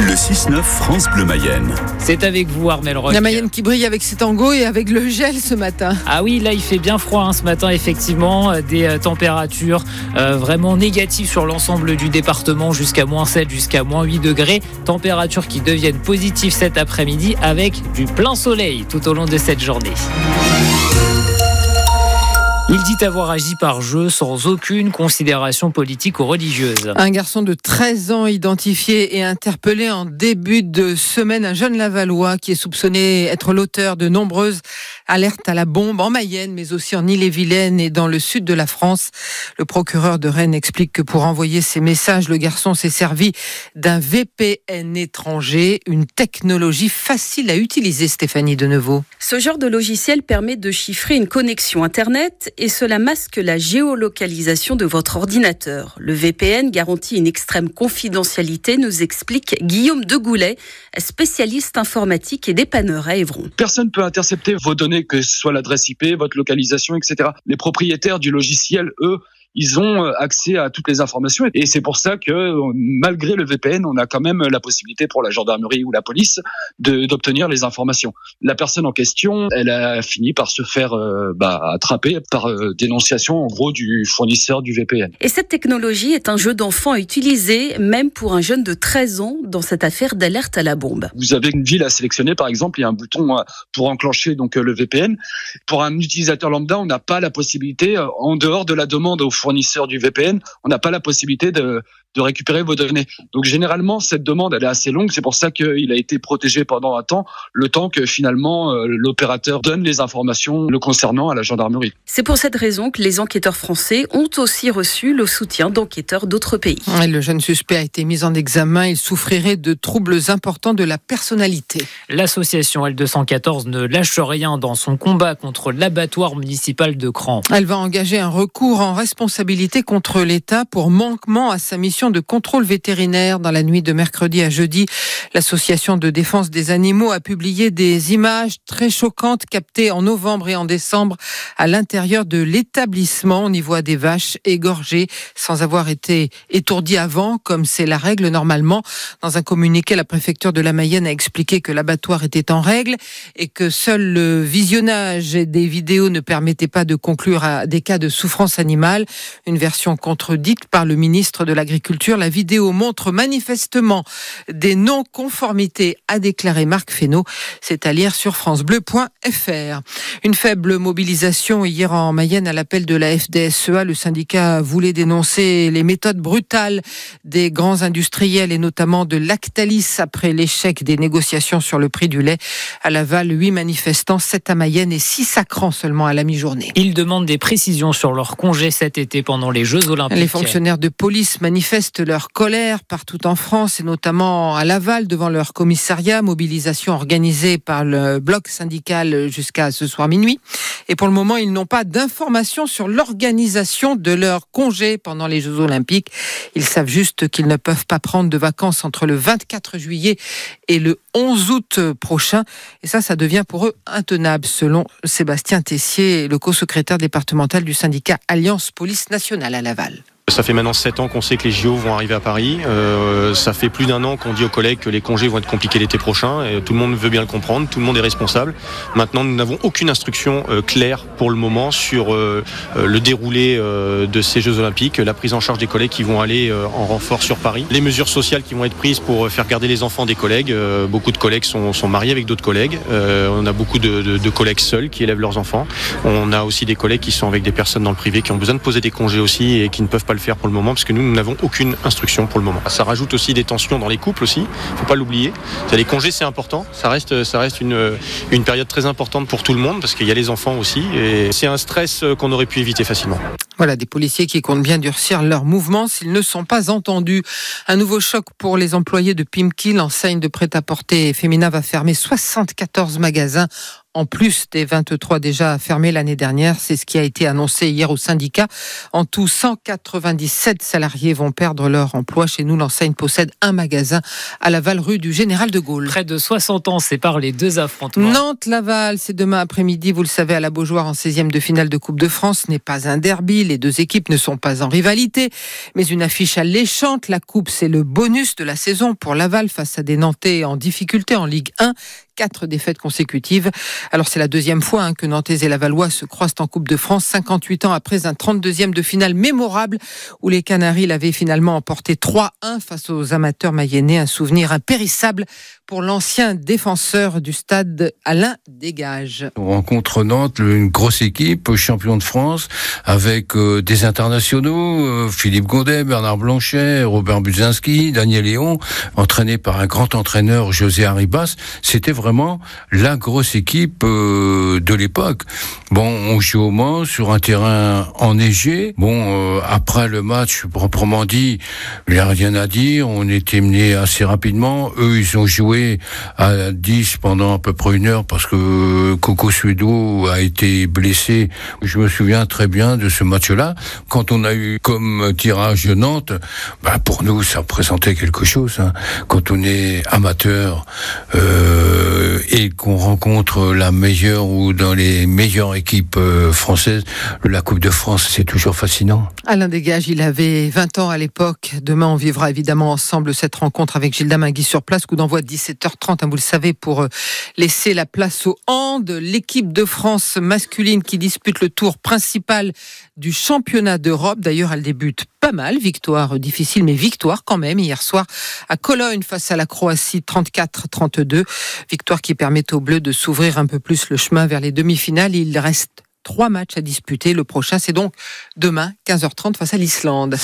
Le 6-9 France Bleu Mayenne. C'est avec vous Armel Roch. La Mayenne qui brille avec ses tangos et avec le gel ce matin. Ah oui, là il fait bien froid hein, ce matin effectivement. Euh, Des euh, températures euh, vraiment négatives sur l'ensemble du département jusqu'à moins 7, jusqu'à moins 8 degrés. Températures qui deviennent positives cet après-midi avec du plein soleil tout au long de cette journée. Il dit avoir agi par jeu sans aucune considération politique ou religieuse. Un garçon de 13 ans identifié et interpellé en début de semaine, un jeune Lavallois qui est soupçonné être l'auteur de nombreuses alertes à la bombe en Mayenne, mais aussi en Ille-et-Vilaine et dans le sud de la France. Le procureur de Rennes explique que pour envoyer ces messages, le garçon s'est servi d'un VPN étranger, une technologie facile à utiliser, Stéphanie Deneveau. Ce genre de logiciel permet de chiffrer une connexion Internet et cela masque la géolocalisation de votre ordinateur. Le VPN garantit une extrême confidentialité, nous explique Guillaume Degoulet, spécialiste informatique et dépanneur à Évron. Personne ne peut intercepter vos données, que ce soit l'adresse IP, votre localisation, etc. Les propriétaires du logiciel, eux, ils ont euh, accès à toutes les informations. Et c'est pour ça que, malgré le VPN, on a quand même la possibilité pour la gendarmerie ou la police d'obtenir les informations. La personne en question, elle a fini par se faire euh, bah, attraper par euh, dénonciation, en gros, du fournisseur du VPN. Et cette technologie est un jeu d'enfant à utiliser, même pour un jeune de 13 ans, dans cette affaire d'alerte à la bombe. Vous avez une ville à sélectionner, par exemple, il y a un bouton pour enclencher donc le VPN. Pour un utilisateur lambda, on n'a pas la possibilité, en dehors de la demande au fournisseur du VPN, on n'a pas la possibilité de, de récupérer vos données. Donc généralement, cette demande, elle est assez longue. C'est pour ça qu'il a été protégé pendant un temps, le temps que finalement euh, l'opérateur donne les informations le concernant à la gendarmerie. C'est pour cette raison que les enquêteurs français ont aussi reçu le soutien d'enquêteurs d'autres pays. Le jeune suspect a été mis en examen. Il souffrirait de troubles importants de la personnalité. L'association L214 ne lâche rien dans son combat contre l'abattoir municipal de Cran. Elle va engager un recours en responsabilité contre l'État pour manquement à sa mission de contrôle vétérinaire dans la nuit de mercredi à jeudi. L'association de défense des animaux a publié des images très choquantes captées en novembre et en décembre à l'intérieur de l'établissement. On y voit des vaches égorgées sans avoir été étourdies avant, comme c'est la règle normalement. Dans un communiqué, la préfecture de la Mayenne a expliqué que l'abattoir était en règle et que seul le visionnage des vidéos ne permettait pas de conclure à des cas de souffrance animale. Une version contredite par le ministre de l'Agriculture la vidéo montre manifestement des non-conformités, a déclaré Marc Fesneau. C'est à lire sur francebleu.fr. Une faible mobilisation hier en Mayenne à l'appel de la FDSEA. Le syndicat voulait dénoncer les méthodes brutales des grands industriels et notamment de Lactalis après l'échec des négociations sur le prix du lait. À Laval, huit manifestants, sept à Mayenne et six sacrants seulement à la mi-journée. Ils demandent des précisions sur leur congé cet été pendant les Jeux Olympiques. Les fonctionnaires de police manifestent leur colère partout en France et notamment à Laval devant leur commissariat. Mobilisation organisée par le bloc syndical jusqu'à ce soir minuit. Et pour le moment, ils n'ont pas d'informations sur l'organisation de leur congé pendant les Jeux Olympiques. Ils savent juste qu'ils ne peuvent pas prendre de vacances entre le 24 juillet et le 11 août prochain. Et ça, ça devient pour eux intenable, selon Sébastien Tessier, le co-secrétaire départemental du syndicat Alliance Police Nationale à Laval. Ça fait maintenant 7 ans qu'on sait que les JO vont arriver à Paris. Euh, ça fait plus d'un an qu'on dit aux collègues que les congés vont être compliqués l'été prochain. Tout le monde veut bien le comprendre, tout le monde est responsable. Maintenant, nous n'avons aucune instruction euh, claire pour le moment sur euh, le déroulé euh, de ces Jeux Olympiques, la prise en charge des collègues qui vont aller euh, en renfort sur Paris, les mesures sociales qui vont être prises pour faire garder les enfants des collègues. Euh, beaucoup de collègues sont, mariés avec d'autres collègues. on a beaucoup de, de, de collègues seuls qui élèvent leurs enfants. On a aussi des collègues qui sont avec des personnes dans le privé qui ont besoin de poser des congés aussi et qui ne peuvent pas le faire pour le moment parce que nous, nous n'avons aucune instruction pour le moment. Ça rajoute aussi des tensions dans les couples aussi, faut pas l'oublier. Les congés, c'est important, ça reste, ça reste une, une période très importante pour tout le monde parce qu'il y a les enfants aussi et c'est un stress qu'on aurait pu éviter facilement. Voilà, des policiers qui comptent bien durcir leurs mouvements s'ils ne sont pas entendus. Un nouveau choc pour les employés de Pimki, l'enseigne de prêt-à-porter féminin va fermer 74 magasins en plus des 23 déjà fermés l'année dernière. C'est ce qui a été annoncé hier au syndicat. En tout, 197 salariés vont perdre leur emploi. Chez nous, l'enseigne possède un magasin à Laval, rue du Général de Gaulle. Près de 60 ans séparent les deux affrontements. Nantes-Laval, c'est demain après-midi, vous le savez, à la Beaujoire en 16e de finale de Coupe de France. Ce n'est pas un derby, les deux équipes ne sont pas en rivalité, mais une affiche alléchante. La Coupe, c'est le bonus de la saison pour Laval face à des Nantais en difficulté en Ligue 1 quatre défaites consécutives. Alors c'est la deuxième fois hein, que Nantes et Lavallois se croisent en Coupe de France, 58 ans après un 32e de finale mémorable où les Canaries l'avaient finalement emporté 3-1 face aux amateurs mayennais. Un souvenir impérissable pour l'ancien défenseur du stade Alain Dégage. On rencontre Nantes, une grosse équipe, champion de France, avec euh, des internationaux, euh, Philippe Godet, Bernard Blanchet, Robert Budzinski, Daniel Léon, entraîné par un grand entraîneur, José Arribas. C'était vraiment la grosse équipe euh, de l'époque. Bon, on joue au Mans sur un terrain enneigé. Bon, après le match proprement dit, il n'y a rien à dire. On était mené assez rapidement. Eux, ils ont joué à 10 pendant à peu près une heure parce que Coco Suedo a été blessé. Je me souviens très bien de ce match-là. Quand on a eu comme tirage Nantes, bah pour nous, ça représentait quelque chose. Hein. Quand on est amateur euh, et qu'on rencontre la meilleure ou dans les meilleures équipes euh, françaises, la Coupe de France, c'est toujours fascinant. Alain Dégage, il avait 20 ans à l'époque. Demain, on vivra évidemment ensemble cette rencontre avec Gilda Mangui sur place, coup d'envoi 17 7h30, hein, vous le savez, pour euh, laisser la place au hand. L'équipe de France masculine qui dispute le tour principal du championnat d'Europe. D'ailleurs, elle débute pas mal. Victoire difficile, mais victoire quand même hier soir à Cologne face à la Croatie 34-32. Victoire qui permet aux Bleus de s'ouvrir un peu plus le chemin vers les demi-finales. Il reste trois matchs à disputer. Le prochain, c'est donc demain, 15h30 face à l'Islande.